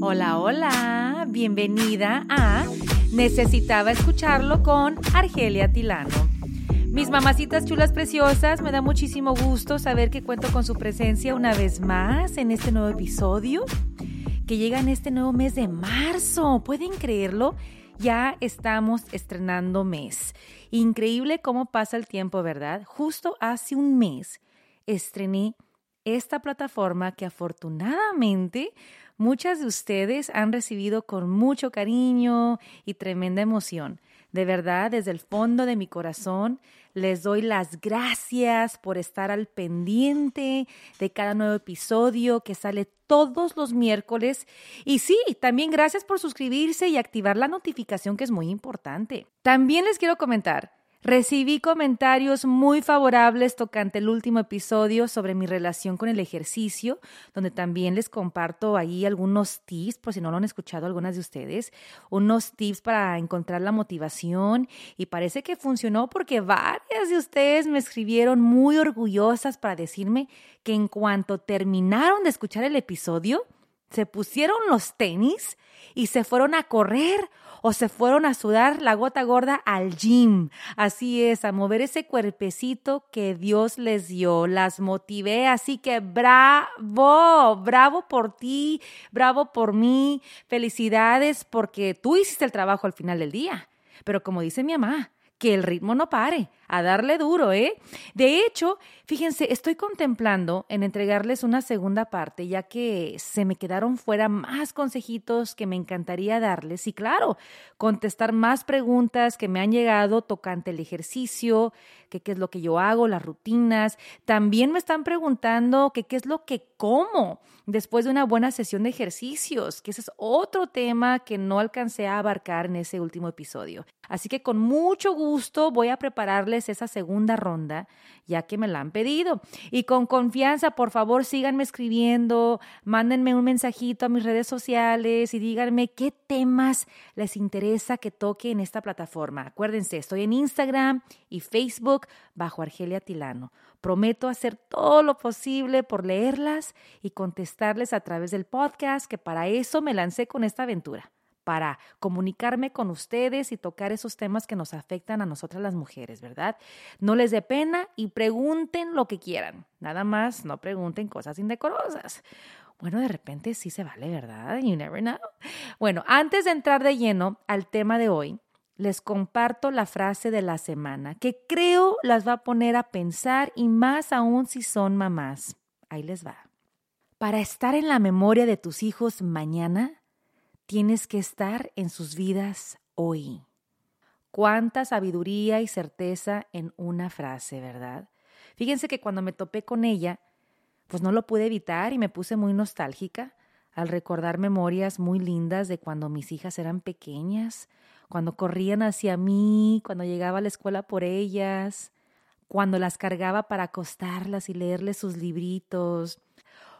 Hola, hola, bienvenida a Necesitaba escucharlo con Argelia Tilano. Mis mamacitas chulas preciosas, me da muchísimo gusto saber que cuento con su presencia una vez más en este nuevo episodio que llega en este nuevo mes de marzo. ¿Pueden creerlo? Ya estamos estrenando mes. Increíble cómo pasa el tiempo, ¿verdad? Justo hace un mes estrené esta plataforma que afortunadamente muchas de ustedes han recibido con mucho cariño y tremenda emoción. De verdad, desde el fondo de mi corazón, les doy las gracias por estar al pendiente de cada nuevo episodio que sale todos los miércoles. Y sí, también gracias por suscribirse y activar la notificación que es muy importante. También les quiero comentar Recibí comentarios muy favorables tocante el último episodio sobre mi relación con el ejercicio, donde también les comparto ahí algunos tips, por si no lo han escuchado algunas de ustedes, unos tips para encontrar la motivación. Y parece que funcionó porque varias de ustedes me escribieron muy orgullosas para decirme que en cuanto terminaron de escuchar el episodio, se pusieron los tenis y se fueron a correr o se fueron a sudar la gota gorda al gym. Así es, a mover ese cuerpecito que Dios les dio. Las motivé, así que bravo, bravo por ti, bravo por mí. Felicidades porque tú hiciste el trabajo al final del día. Pero como dice mi mamá, que el ritmo no pare, a darle duro, ¿eh? De hecho, fíjense, estoy contemplando en entregarles una segunda parte, ya que se me quedaron fuera más consejitos que me encantaría darles y claro, contestar más preguntas que me han llegado tocante el ejercicio, que qué es lo que yo hago, las rutinas. También me están preguntando qué es lo que como después de una buena sesión de ejercicios, que ese es otro tema que no alcancé a abarcar en ese último episodio. Así que con mucho gusto voy a prepararles esa segunda ronda, ya que me la han pedido. Y con confianza, por favor, síganme escribiendo, mándenme un mensajito a mis redes sociales y díganme qué temas les interesa que toque en esta plataforma. Acuérdense, estoy en Instagram y Facebook bajo Argelia Tilano. Prometo hacer todo lo posible por leerlas y contestarles a través del podcast, que para eso me lancé con esta aventura para comunicarme con ustedes y tocar esos temas que nos afectan a nosotras las mujeres, ¿verdad? No les dé pena y pregunten lo que quieran. Nada más, no pregunten cosas indecorosas. Bueno, de repente sí se vale, ¿verdad? You never know. Bueno, antes de entrar de lleno al tema de hoy, les comparto la frase de la semana que creo las va a poner a pensar y más aún si son mamás. Ahí les va. Para estar en la memoria de tus hijos mañana, tienes que estar en sus vidas hoy. Cuánta sabiduría y certeza en una frase, ¿verdad? Fíjense que cuando me topé con ella, pues no lo pude evitar y me puse muy nostálgica al recordar memorias muy lindas de cuando mis hijas eran pequeñas, cuando corrían hacia mí, cuando llegaba a la escuela por ellas, cuando las cargaba para acostarlas y leerles sus libritos,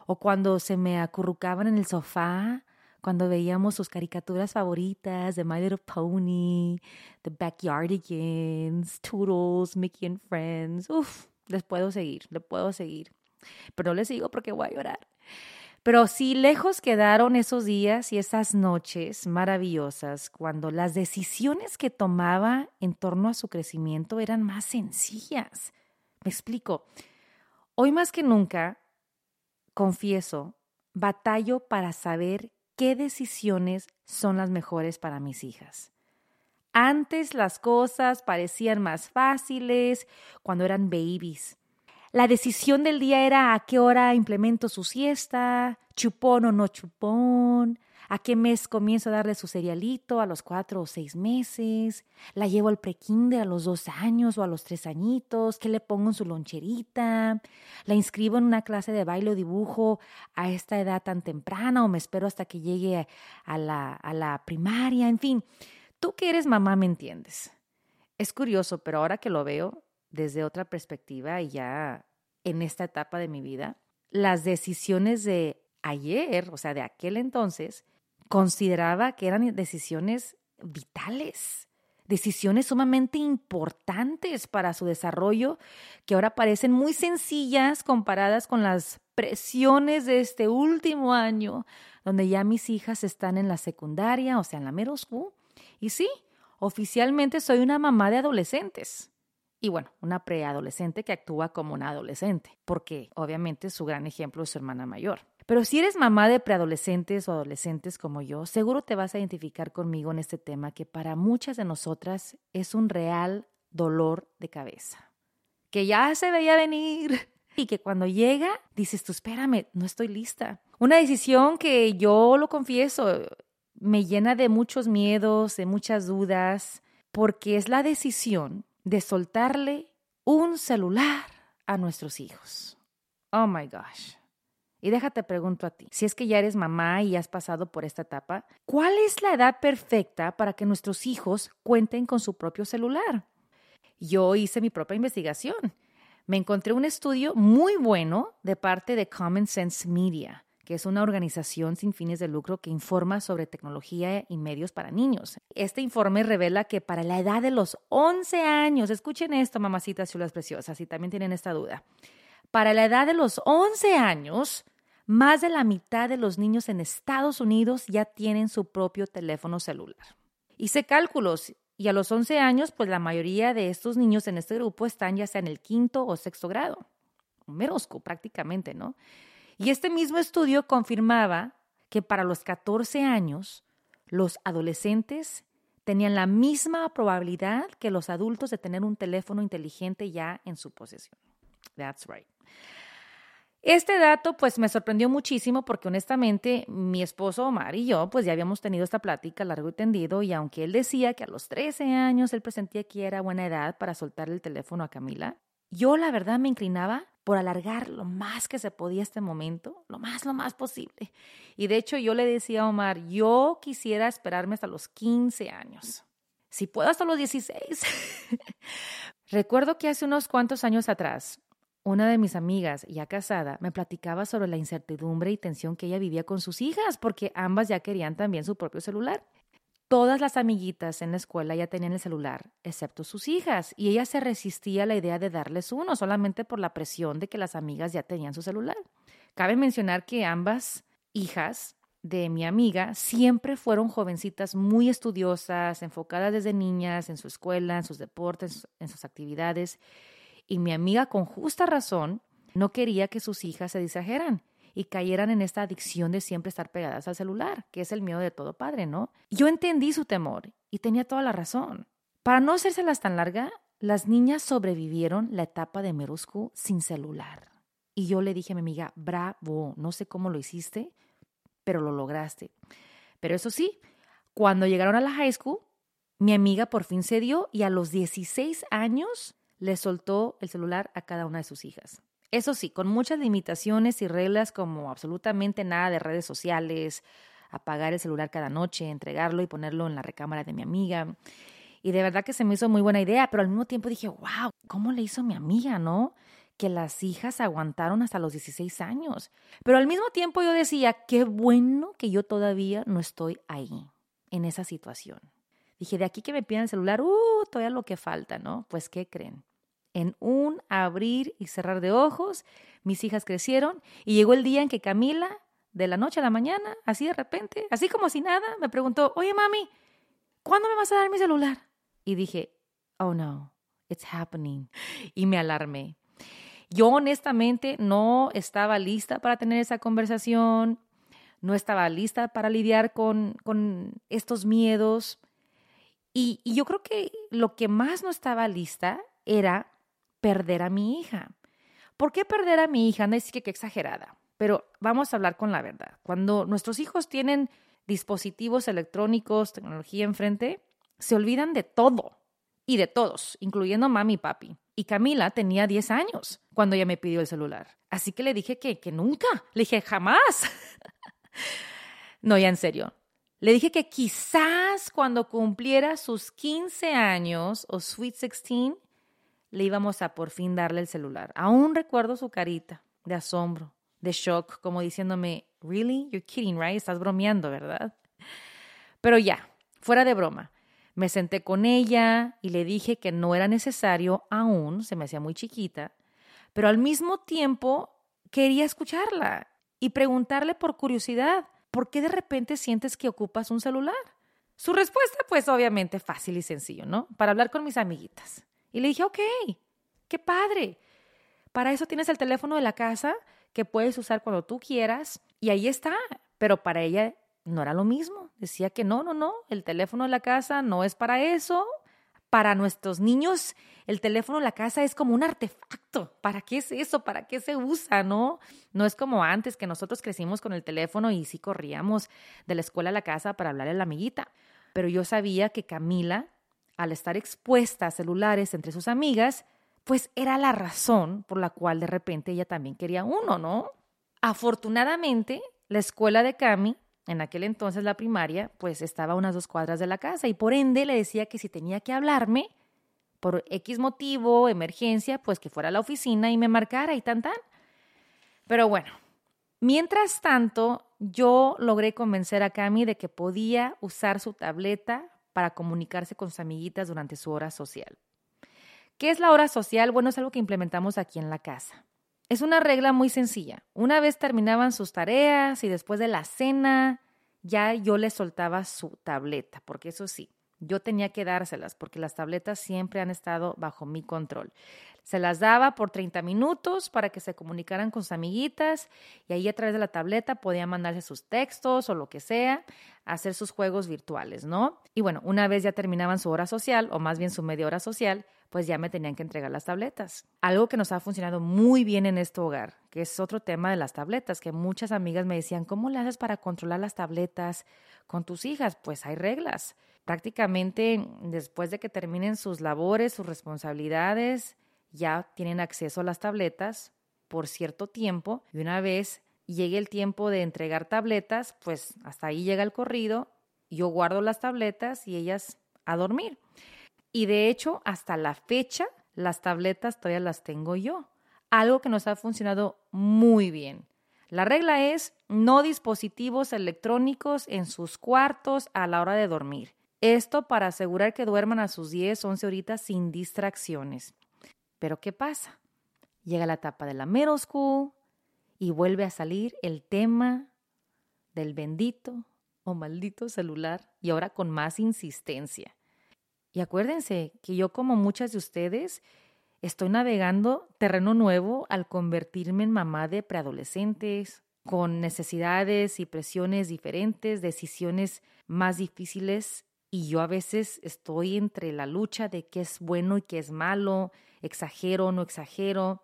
o cuando se me acurrucaban en el sofá cuando veíamos sus caricaturas favoritas de My Little Pony, The Backyardigans, Toodles, Mickey and Friends. Uf, les puedo seguir, les puedo seguir. Pero no les sigo porque voy a llorar. Pero sí, lejos quedaron esos días y esas noches maravillosas cuando las decisiones que tomaba en torno a su crecimiento eran más sencillas. Me explico. Hoy más que nunca, confieso, batallo para saber qué decisiones son las mejores para mis hijas. Antes las cosas parecían más fáciles cuando eran babies. La decisión del día era a qué hora implemento su siesta, chupón o no chupón, a qué mes comienzo a darle su cerealito, a los cuatro o seis meses, la llevo al prekinder a los dos años o a los tres añitos, qué le pongo en su loncherita, la inscribo en una clase de baile o dibujo a esta edad tan temprana o me espero hasta que llegue a la, a la primaria, en fin, tú que eres mamá me entiendes. Es curioso, pero ahora que lo veo desde otra perspectiva y ya en esta etapa de mi vida, las decisiones de ayer, o sea, de aquel entonces, consideraba que eran decisiones vitales, decisiones sumamente importantes para su desarrollo que ahora parecen muy sencillas comparadas con las presiones de este último año, donde ya mis hijas están en la secundaria, o sea, en la middle school. Y sí, oficialmente soy una mamá de adolescentes. Y bueno, una preadolescente que actúa como una adolescente, porque obviamente su gran ejemplo es su hermana mayor. Pero si eres mamá de preadolescentes o adolescentes como yo, seguro te vas a identificar conmigo en este tema que para muchas de nosotras es un real dolor de cabeza. Que ya se veía venir y que cuando llega dices tú, espérame, no estoy lista. Una decisión que yo lo confieso, me llena de muchos miedos, de muchas dudas, porque es la decisión de soltarle un celular a nuestros hijos. Oh my gosh. Y déjate pregunto a ti, si es que ya eres mamá y has pasado por esta etapa, ¿cuál es la edad perfecta para que nuestros hijos cuenten con su propio celular? Yo hice mi propia investigación. Me encontré un estudio muy bueno de parte de Common Sense Media, que es una organización sin fines de lucro que informa sobre tecnología y medios para niños. Este informe revela que para la edad de los 11 años, escuchen esto, mamacitas chulas preciosas, si también tienen esta duda, para la edad de los 11 años, más de la mitad de los niños en Estados Unidos ya tienen su propio teléfono celular. Hice cálculos y a los 11 años, pues la mayoría de estos niños en este grupo están ya sea en el quinto o sexto grado. Merosco prácticamente, ¿no? Y este mismo estudio confirmaba que para los 14 años, los adolescentes tenían la misma probabilidad que los adultos de tener un teléfono inteligente ya en su posesión. That's right. Este dato pues me sorprendió muchísimo porque honestamente mi esposo Omar y yo pues ya habíamos tenido esta plática largo y tendido y aunque él decía que a los 13 años él presentía que era buena edad para soltar el teléfono a Camila, yo la verdad me inclinaba por alargar lo más que se podía este momento, lo más, lo más posible. Y de hecho yo le decía a Omar, yo quisiera esperarme hasta los 15 años. Si puedo hasta los 16. Recuerdo que hace unos cuantos años atrás, una de mis amigas, ya casada, me platicaba sobre la incertidumbre y tensión que ella vivía con sus hijas, porque ambas ya querían también su propio celular. Todas las amiguitas en la escuela ya tenían el celular, excepto sus hijas, y ella se resistía a la idea de darles uno, solamente por la presión de que las amigas ya tenían su celular. Cabe mencionar que ambas hijas de mi amiga siempre fueron jovencitas muy estudiosas, enfocadas desde niñas en su escuela, en sus deportes, en sus actividades, y mi amiga, con justa razón, no quería que sus hijas se distrajeran y cayeran en esta adicción de siempre estar pegadas al celular, que es el miedo de todo padre, ¿no? Yo entendí su temor y tenía toda la razón. Para no hacérselas tan larga, las niñas sobrevivieron la etapa de Meruscu sin celular. Y yo le dije a mi amiga, bravo, no sé cómo lo hiciste, pero lo lograste. Pero eso sí, cuando llegaron a la high school, mi amiga por fin se dio y a los 16 años le soltó el celular a cada una de sus hijas. Eso sí, con muchas limitaciones y reglas como absolutamente nada de redes sociales, apagar el celular cada noche, entregarlo y ponerlo en la recámara de mi amiga. Y de verdad que se me hizo muy buena idea, pero al mismo tiempo dije, wow, ¿cómo le hizo mi amiga, no? Que las hijas aguantaron hasta los 16 años. Pero al mismo tiempo yo decía, qué bueno que yo todavía no estoy ahí, en esa situación. Dije, de aquí que me pidan el celular, uh, todavía lo que falta, ¿no? Pues, ¿qué creen? En un abrir y cerrar de ojos, mis hijas crecieron y llegó el día en que Camila, de la noche a la mañana, así de repente, así como si nada, me preguntó, oye mami, ¿cuándo me vas a dar mi celular? Y dije, oh no, it's happening. Y me alarmé. Yo honestamente no estaba lista para tener esa conversación, no estaba lista para lidiar con, con estos miedos. Y, y, yo creo que lo que más no estaba lista era perder a mi hija. ¿Por qué perder a mi hija? No es que exagerada, pero vamos a hablar con la verdad. Cuando nuestros hijos tienen dispositivos electrónicos, tecnología enfrente, se olvidan de todo y de todos, incluyendo mami y papi. Y Camila tenía 10 años cuando ella me pidió el celular. Así que le dije que, que nunca. Le dije, jamás. no, ya en serio. Le dije que quizás cuando cumpliera sus 15 años o Sweet 16, le íbamos a por fin darle el celular. Aún recuerdo su carita de asombro, de shock, como diciéndome, ¿Really? You're kidding, right? Estás bromeando, ¿verdad? Pero ya, fuera de broma. Me senté con ella y le dije que no era necesario aún, se me hacía muy chiquita, pero al mismo tiempo quería escucharla y preguntarle por curiosidad, ¿por qué de repente sientes que ocupas un celular? Su respuesta, pues obviamente fácil y sencillo, ¿no? Para hablar con mis amiguitas. Y le dije, ok, qué padre. Para eso tienes el teléfono de la casa que puedes usar cuando tú quieras y ahí está. Pero para ella no era lo mismo. Decía que no, no, no, el teléfono de la casa no es para eso. Para nuestros niños, el teléfono de la casa es como un artefacto. ¿Para qué es eso? ¿Para qué se usa? No, no es como antes que nosotros crecimos con el teléfono y sí corríamos de la escuela a la casa para hablarle a la amiguita. Pero yo sabía que Camila, al estar expuesta a celulares entre sus amigas, pues era la razón por la cual de repente ella también quería uno, ¿no? Afortunadamente, la escuela de Cami, en aquel entonces la primaria, pues estaba a unas dos cuadras de la casa y por ende le decía que si tenía que hablarme por X motivo, emergencia, pues que fuera a la oficina y me marcara y tan tan. Pero bueno, mientras tanto, yo logré convencer a Cami de que podía usar su tableta para comunicarse con sus amiguitas durante su hora social. ¿Qué es la hora social? Bueno, es algo que implementamos aquí en la casa. Es una regla muy sencilla. Una vez terminaban sus tareas y después de la cena, ya yo les soltaba su tableta, porque eso sí, yo tenía que dárselas porque las tabletas siempre han estado bajo mi control. Se las daba por 30 minutos para que se comunicaran con sus amiguitas y ahí a través de la tableta podían mandarse sus textos o lo que sea, hacer sus juegos virtuales, ¿no? Y bueno, una vez ya terminaban su hora social o más bien su media hora social, pues ya me tenían que entregar las tabletas. Algo que nos ha funcionado muy bien en este hogar, que es otro tema de las tabletas, que muchas amigas me decían, ¿cómo le haces para controlar las tabletas con tus hijas? Pues hay reglas. Prácticamente después de que terminen sus labores, sus responsabilidades, ya tienen acceso a las tabletas por cierto tiempo y una vez llegue el tiempo de entregar tabletas, pues hasta ahí llega el corrido, yo guardo las tabletas y ellas a dormir. Y de hecho, hasta la fecha, las tabletas todavía las tengo yo, algo que nos ha funcionado muy bien. La regla es no dispositivos electrónicos en sus cuartos a la hora de dormir. Esto para asegurar que duerman a sus 10, 11 horitas sin distracciones. Pero ¿qué pasa? Llega la etapa de la middle school y vuelve a salir el tema del bendito o maldito celular y ahora con más insistencia. Y acuérdense que yo como muchas de ustedes estoy navegando terreno nuevo al convertirme en mamá de preadolescentes con necesidades y presiones diferentes, decisiones más difíciles y yo a veces estoy entre la lucha de qué es bueno y qué es malo, exagero, no exagero.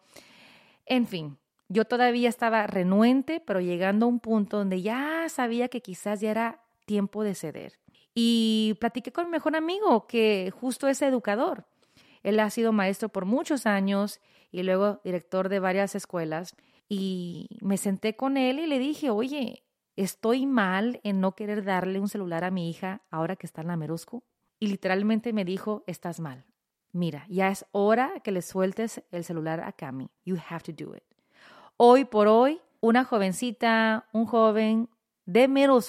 En fin, yo todavía estaba renuente, pero llegando a un punto donde ya sabía que quizás ya era tiempo de ceder. Y platiqué con mi mejor amigo, que justo es educador. Él ha sido maestro por muchos años y luego director de varias escuelas. Y me senté con él y le dije, oye, estoy mal en no querer darle un celular a mi hija ahora que está en la Merusco. Y literalmente me dijo, estás mal. Mira, ya es hora que le sueltes el celular a Cami. You have to do it. Hoy por hoy, una jovencita, un joven de middle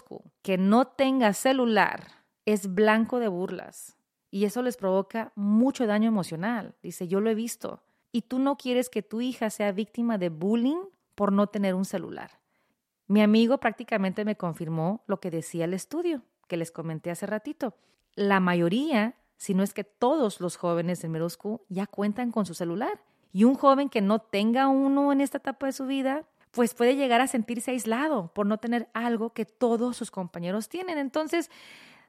que no tenga celular es blanco de burlas. Y eso les provoca mucho daño emocional. Dice, yo lo he visto. Y tú no quieres que tu hija sea víctima de bullying por no tener un celular. Mi amigo prácticamente me confirmó lo que decía el estudio que les comenté hace ratito. La mayoría, si no es que todos los jóvenes en Meroscu ya cuentan con su celular. Y un joven que no tenga uno en esta etapa de su vida, pues puede llegar a sentirse aislado por no tener algo que todos sus compañeros tienen. Entonces,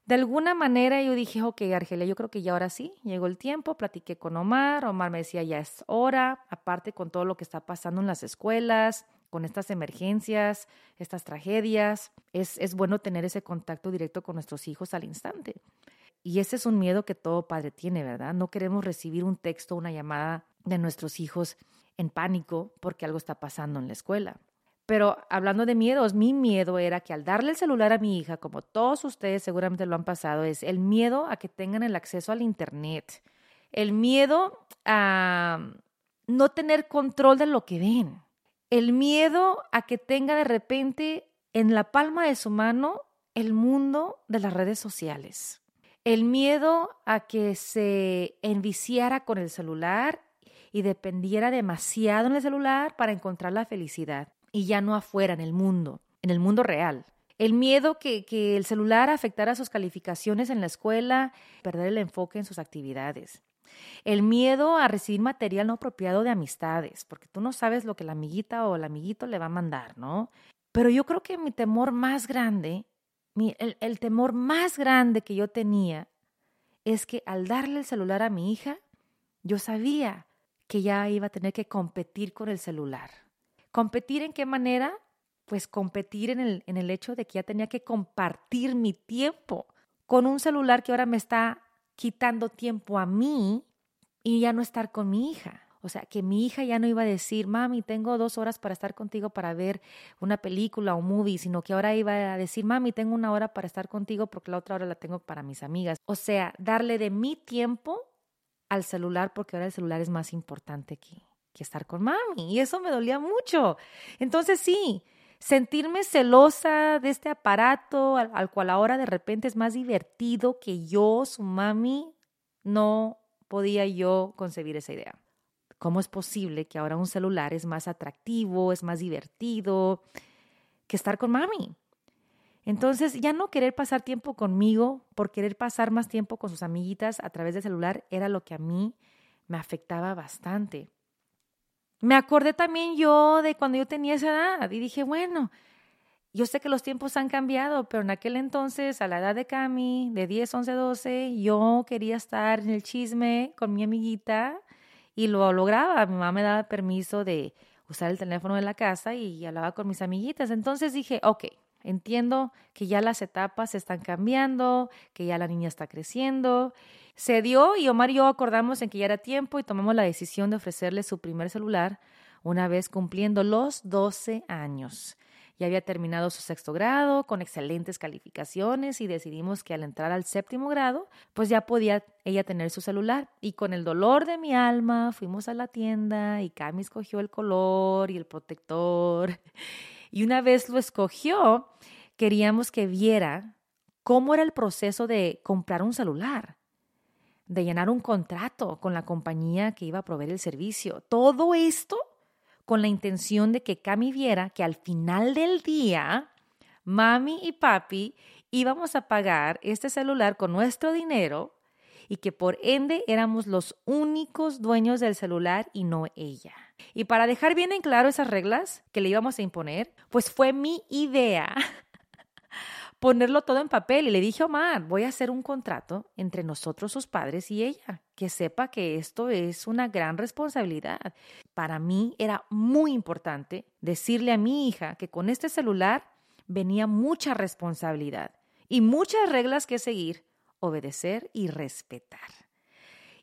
de alguna manera yo dije, ok, Argelia, yo creo que ya ahora sí, llegó el tiempo, platiqué con Omar, Omar me decía, ya es hora, aparte con todo lo que está pasando en las escuelas, con estas emergencias, estas tragedias, es, es bueno tener ese contacto directo con nuestros hijos al instante. Y ese es un miedo que todo padre tiene, ¿verdad? No queremos recibir un texto, una llamada de nuestros hijos en pánico porque algo está pasando en la escuela. Pero hablando de miedos, mi miedo era que al darle el celular a mi hija, como todos ustedes seguramente lo han pasado, es el miedo a que tengan el acceso al Internet, el miedo a no tener control de lo que ven el miedo a que tenga de repente en la palma de su mano el mundo de las redes sociales. El miedo a que se enviciara con el celular y dependiera demasiado en el celular para encontrar la felicidad y ya no afuera en el mundo, en el mundo real. El miedo que, que el celular afectara sus calificaciones en la escuela, perder el enfoque en sus actividades. El miedo a recibir material no apropiado de amistades, porque tú no sabes lo que la amiguita o el amiguito le va a mandar, ¿no? Pero yo creo que mi temor más grande el, temor más grande que yo tenía es que al darle el celular a mi hija, yo sabía que ya iba a tener que competir con el celular. ¿Competir en qué manera? Pues competir en el, en el hecho de que ya tenía que compartir mi tiempo con un celular que ahora me está quitando tiempo a mí y ya no estar con mi hija. O sea, que mi hija ya no iba a decir, mami, tengo dos horas para estar contigo para ver una película o movie, sino que ahora iba a decir, mami, tengo una hora para estar contigo porque la otra hora la tengo para mis amigas. O sea, darle de mi tiempo al celular porque ahora el celular es más importante que, que estar con mami. Y eso me dolía mucho. Entonces sí, sentirme celosa de este aparato al, al cual ahora de repente es más divertido que yo, su mami, no podía yo concebir esa idea. ¿Cómo es posible que ahora un celular es más atractivo, es más divertido que estar con mami? Entonces, ya no querer pasar tiempo conmigo por querer pasar más tiempo con sus amiguitas a través del celular era lo que a mí me afectaba bastante. Me acordé también yo de cuando yo tenía esa edad y dije, bueno, yo sé que los tiempos han cambiado, pero en aquel entonces, a la edad de Cami, de 10, 11, 12, yo quería estar en el chisme con mi amiguita y lo lograba. Mi mamá me daba permiso de usar el teléfono de la casa y hablaba con mis amiguitas. Entonces dije, ok, entiendo que ya las etapas están cambiando, que ya la niña está creciendo. Se dio y Omar y yo acordamos en que ya era tiempo y tomamos la decisión de ofrecerle su primer celular una vez cumpliendo los 12 años ya había terminado su sexto grado con excelentes calificaciones y decidimos que al entrar al séptimo grado, pues ya podía ella tener su celular. Y con el dolor de mi alma fuimos a la tienda y Cami escogió el color y el protector. Y una vez lo escogió, queríamos que viera cómo era el proceso de comprar un celular de llenar un contrato con la compañía que iba a proveer el servicio. Todo esto con la intención de que Cami viera que al final del día, mami y papi íbamos a pagar este celular con nuestro dinero y que por ende éramos los únicos dueños del celular y no ella. Y para dejar bien en claro esas reglas que le íbamos a imponer, pues fue mi idea ponerlo todo en papel y le dije Omar, voy a hacer un contrato entre nosotros, sus padres y ella, que sepa que esto es una gran responsabilidad. Para mí era muy importante decirle a mi hija que con este celular venía mucha responsabilidad y muchas reglas que seguir, obedecer y respetar.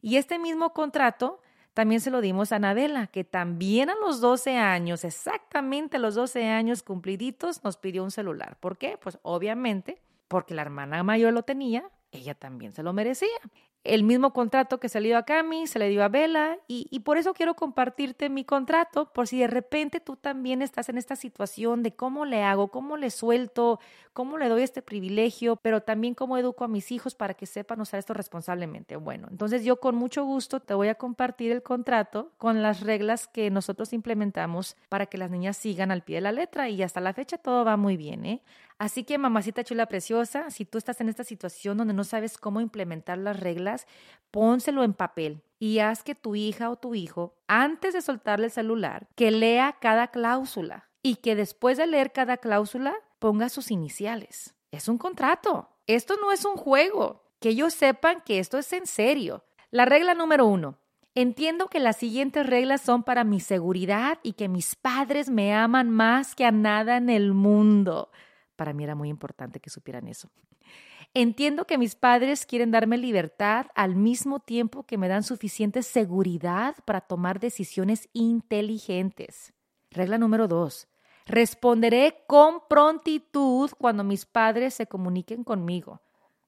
Y este mismo contrato también se lo dimos a Anabela, que también a los 12 años, exactamente a los 12 años cumpliditos, nos pidió un celular. ¿Por qué? Pues obviamente porque la hermana mayor lo tenía, ella también se lo merecía el mismo contrato que se le dio a Cami, se le dio a Bella, y, por eso quiero compartirte mi contrato, por si de repente tú también estás en esta situación de cómo le hago, cómo le suelto, cómo le doy este privilegio, pero también cómo educo a mis hijos para que sepan usar esto responsablemente. Bueno, entonces yo con mucho gusto te voy a compartir el contrato con las reglas que nosotros implementamos para que las niñas sigan al pie de la letra y hasta la fecha todo va muy bien, ¿eh? Así que mamacita chula preciosa, si tú estás en esta situación donde no sabes cómo implementar las reglas, pónselo en papel y haz que tu hija o tu hijo, antes de soltarle el celular, que lea cada cláusula y que después de leer cada cláusula ponga sus iniciales. Es un contrato. Esto no es un juego. Que ellos sepan que esto es en serio. La regla número uno. Entiendo que las siguientes reglas son para mi seguridad y que mis padres me aman más que a nada en el mundo. Para mí era muy importante que supieran eso. Entiendo que mis padres quieren darme libertad al mismo tiempo que me dan suficiente seguridad para tomar decisiones inteligentes. Regla número dos. Responderé con prontitud cuando mis padres se comuniquen conmigo.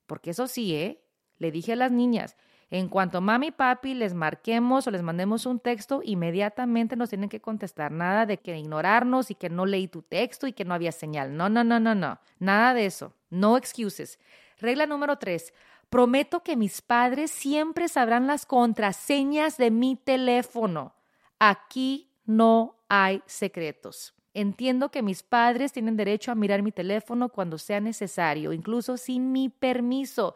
Porque eso sí, ¿eh? Le dije a las niñas, en cuanto mami y papi les marquemos o les mandemos un texto, inmediatamente nos tienen que contestar. Nada de que ignorarnos y que no leí tu texto y que no había señal. No, no, no, no, no. Nada de eso. No excuses. Regla número tres. Prometo que mis padres siempre sabrán las contraseñas de mi teléfono. Aquí no hay secretos. Entiendo que mis padres tienen derecho a mirar mi teléfono cuando sea necesario, incluso sin mi permiso.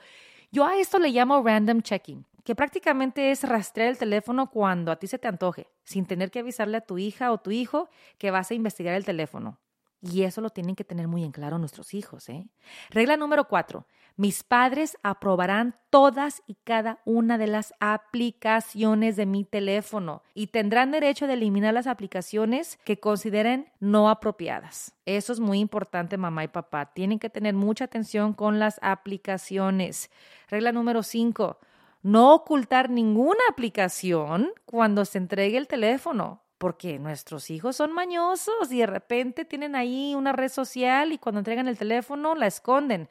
Yo a esto le llamo random checking, que prácticamente es rastrear el teléfono cuando a ti se te antoje, sin tener que avisarle a tu hija o tu hijo que vas a investigar el teléfono. Y eso lo tienen que tener muy en claro nuestros hijos. ¿eh? Regla número cuatro. Mis padres aprobarán todas y cada una de las aplicaciones de mi teléfono y tendrán derecho de eliminar las aplicaciones que consideren no apropiadas. Eso es muy importante, mamá y papá. Tienen que tener mucha atención con las aplicaciones. Regla número cinco. No ocultar ninguna aplicación cuando se entregue el teléfono porque nuestros hijos son mañosos y de repente tienen ahí una red social y cuando entregan el teléfono la esconden.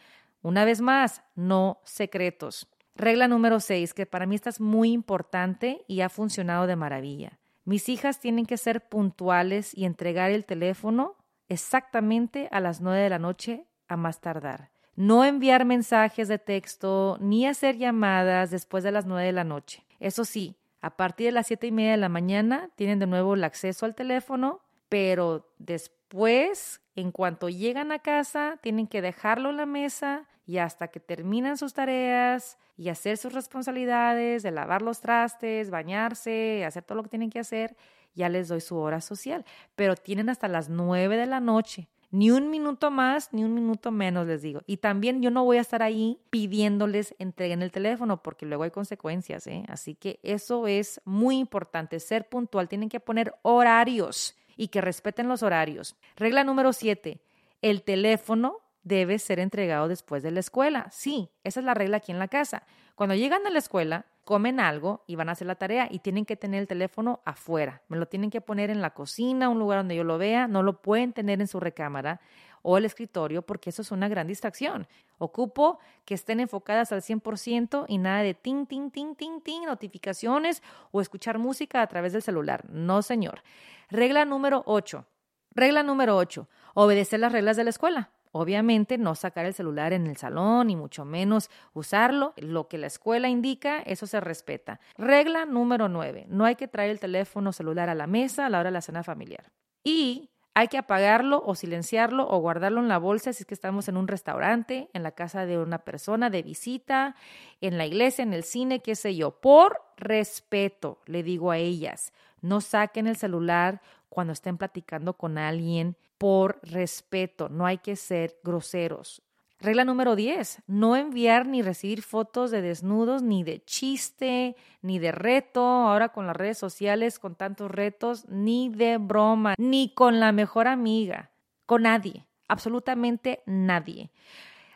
Una vez más, no secretos. Regla número 6, que para mí esta es muy importante y ha funcionado de maravilla. Mis hijas tienen que ser puntuales y entregar el teléfono exactamente a las 9 de la noche a más tardar. No enviar mensajes de texto ni hacer llamadas después de las 9 de la noche. Eso sí, a partir de las siete y media de la mañana tienen de nuevo el acceso al teléfono, pero después, en cuanto llegan a casa, tienen que dejarlo en la mesa y hasta que terminan sus tareas y hacer sus responsabilidades de lavar los trastes, bañarse, hacer todo lo que tienen que hacer, ya les doy su hora social. Pero tienen hasta las nueve de la noche ni un minuto más, ni un minuto menos, les digo. Y también yo no voy a estar ahí pidiéndoles entreguen el teléfono, porque luego hay consecuencias, ¿eh? Así que eso es muy importante, ser puntual. Tienen que poner horarios y que respeten los horarios. Regla número siete, el teléfono debe ser entregado después de la escuela. Sí, esa es la regla aquí en la casa. Cuando llegan a la escuela, comen algo y van a hacer la tarea y tienen que tener el teléfono afuera. Me lo tienen que poner en la cocina, un lugar donde yo lo vea. No lo pueden tener en su recámara o el escritorio porque eso es una gran distracción. Ocupo que estén enfocadas al 100% y nada de ting, ting, ting, ting, ting, notificaciones o escuchar música a través del celular. No, señor. Regla número 8. Regla número 8. Obedecer las reglas de la escuela. Obviamente no sacar el celular en el salón, ni mucho menos usarlo. Lo que la escuela indica, eso se respeta. Regla número nueve, no hay que traer el teléfono celular a la mesa a la hora de la cena familiar. Y hay que apagarlo o silenciarlo o guardarlo en la bolsa si es que estamos en un restaurante, en la casa de una persona de visita, en la iglesia, en el cine, qué sé yo. Por respeto, le digo a ellas, no saquen el celular cuando estén platicando con alguien por respeto, no hay que ser groseros. Regla número 10, no enviar ni recibir fotos de desnudos, ni de chiste, ni de reto, ahora con las redes sociales, con tantos retos, ni de broma, ni con la mejor amiga, con nadie, absolutamente nadie.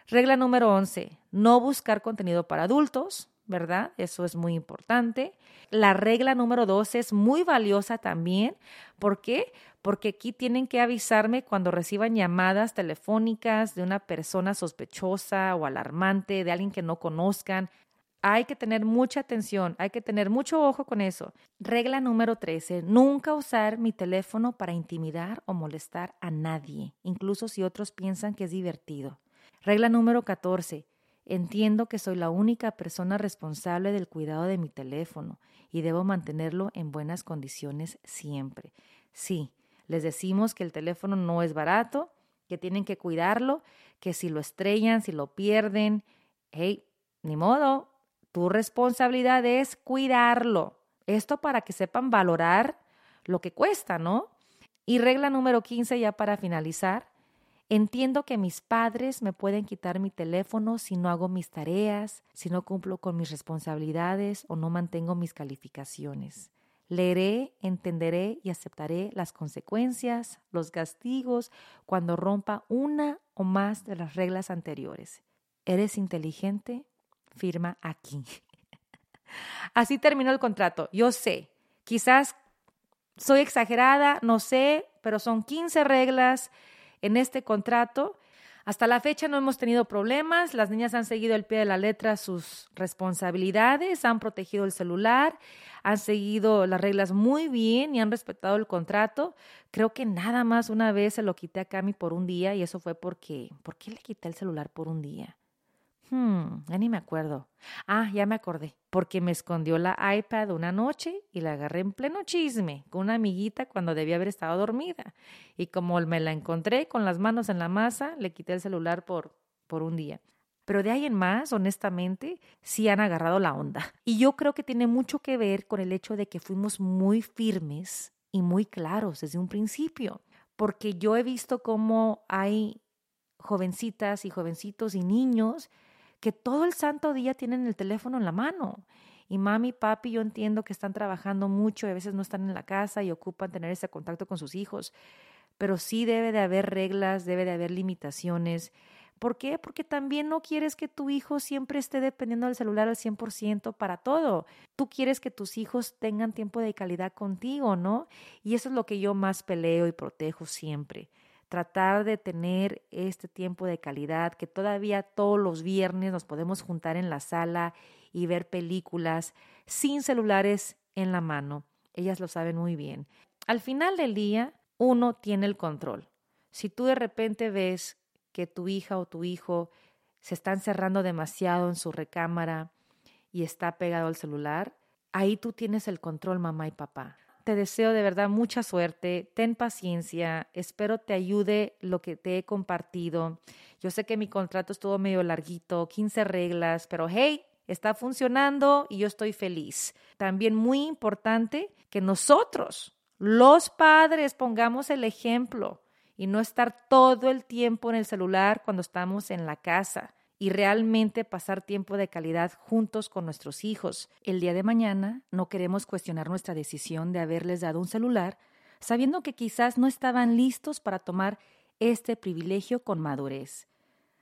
Regla número 11, no buscar contenido para adultos, ¿verdad? Eso es muy importante. La regla número 12 es muy valiosa también. ¿Por qué? Porque aquí tienen que avisarme cuando reciban llamadas telefónicas de una persona sospechosa o alarmante, de alguien que no conozcan. Hay que tener mucha atención, hay que tener mucho ojo con eso. Regla número 13, nunca usar mi teléfono para intimidar o molestar a nadie, incluso si otros piensan que es divertido. Regla número 14, entiendo que soy la única persona responsable del cuidado de mi teléfono y debo mantenerlo en buenas condiciones siempre. Sí, les decimos que el teléfono no es barato, que tienen que cuidarlo, que si lo estrellan, si lo pierden, hey, ni modo, tu responsabilidad es cuidarlo. Esto para que sepan valorar lo que cuesta, ¿no? Y regla número 15 ya para finalizar. Entiendo que mis padres me pueden quitar mi teléfono si no hago mis tareas, si no cumplo con mis responsabilidades o no mantengo mis calificaciones. Leeré, entenderé y aceptaré las consecuencias, los castigos, cuando rompa una o más de las reglas anteriores. ¿Eres inteligente? Firma aquí. Así terminó el contrato. Yo sé, quizás soy exagerada, no sé, pero son 15 reglas en este contrato hasta la fecha no hemos tenido problemas, las niñas han seguido al pie de la letra sus responsabilidades, han protegido el celular, han seguido las reglas muy bien y han respetado el contrato. Creo que nada más una vez se lo quité a Cami por un día y eso fue porque, ¿por qué le quité el celular por un día? Hmm, ya ni me acuerdo. Ah, ya me acordé, porque me escondió la iPad una noche y la agarré en pleno chisme con una amiguita cuando debía haber estado dormida. Y como me la encontré con las manos en la masa, le quité el celular por, por un día. Pero de ahí en más, honestamente, sí han agarrado la onda. Y yo creo que tiene mucho que ver con el hecho de que fuimos muy firmes y muy claros desde un principio. Porque yo he visto cómo hay jovencitas y jovencitos y niños que todo el santo día tienen el teléfono en la mano. Y mami, papi, yo entiendo que están trabajando mucho y a veces no están en la casa y ocupan tener ese contacto con sus hijos, pero sí debe de haber reglas, debe de haber limitaciones. ¿Por qué? Porque también no quieres que tu hijo siempre esté dependiendo del celular al 100% para todo. Tú quieres que tus hijos tengan tiempo de calidad contigo, ¿no? Y eso es lo que yo más peleo y protejo siempre tratar de tener este tiempo de calidad, que todavía todos los viernes nos podemos juntar en la sala y ver películas sin celulares en la mano. Ellas lo saben muy bien. Al final del día, uno tiene el control. Si tú de repente ves que tu hija o tu hijo se está encerrando demasiado en su recámara y está pegado al celular, ahí tú tienes el control, mamá y papá. Te deseo de verdad mucha suerte, ten paciencia, espero te ayude lo que te he compartido. Yo sé que mi contrato estuvo medio larguito, 15 reglas, pero hey, está funcionando y yo estoy feliz. También muy importante que nosotros, los padres, pongamos el ejemplo y no estar todo el tiempo en el celular cuando estamos en la casa y realmente pasar tiempo de calidad juntos con nuestros hijos. El día de mañana no queremos cuestionar nuestra decisión de haberles dado un celular, sabiendo que quizás no estaban listos para tomar este privilegio con madurez.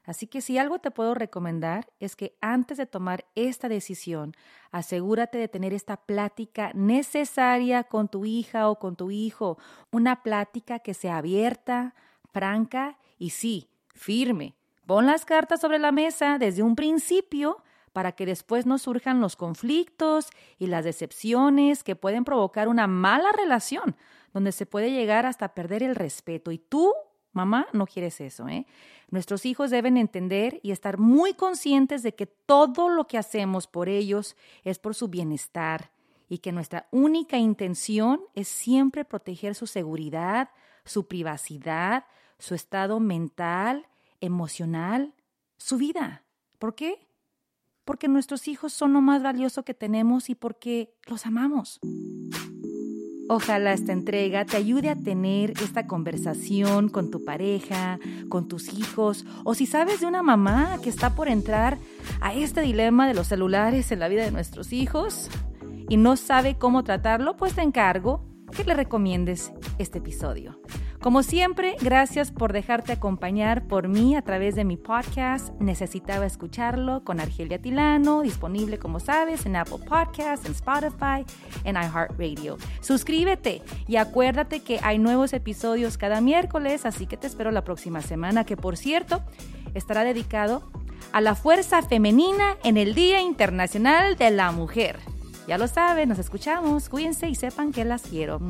Así que si algo te puedo recomendar es que antes de tomar esta decisión, asegúrate de tener esta plática necesaria con tu hija o con tu hijo, una plática que sea abierta, franca y sí, firme, Pon las cartas sobre la mesa desde un principio para que después no surjan los conflictos y las decepciones que pueden provocar una mala relación, donde se puede llegar hasta perder el respeto. Y tú, mamá, no quieres eso. ¿eh? Nuestros hijos deben entender y estar muy conscientes de que todo lo que hacemos por ellos es por su bienestar y que nuestra única intención es siempre proteger su seguridad, su privacidad, su estado mental emocional, su vida. ¿Por qué? Porque nuestros hijos son lo más valioso que tenemos y porque los amamos. Ojalá esta entrega te ayude a tener esta conversación con tu pareja, con tus hijos, o si sabes de una mamá que está por entrar a este dilema de los celulares en la vida de nuestros hijos y no sabe cómo tratarlo, pues te encargo que le recomiendes este episodio. Como siempre, gracias por dejarte acompañar por mí a través de mi podcast. Necesitaba escucharlo con Argelia Tilano, disponible como sabes en Apple Podcasts, en Spotify, en iHeartRadio. Suscríbete y acuérdate que hay nuevos episodios cada miércoles, así que te espero la próxima semana, que por cierto estará dedicado a la fuerza femenina en el Día Internacional de la Mujer. Ya lo saben, nos escuchamos, cuídense y sepan que las quiero.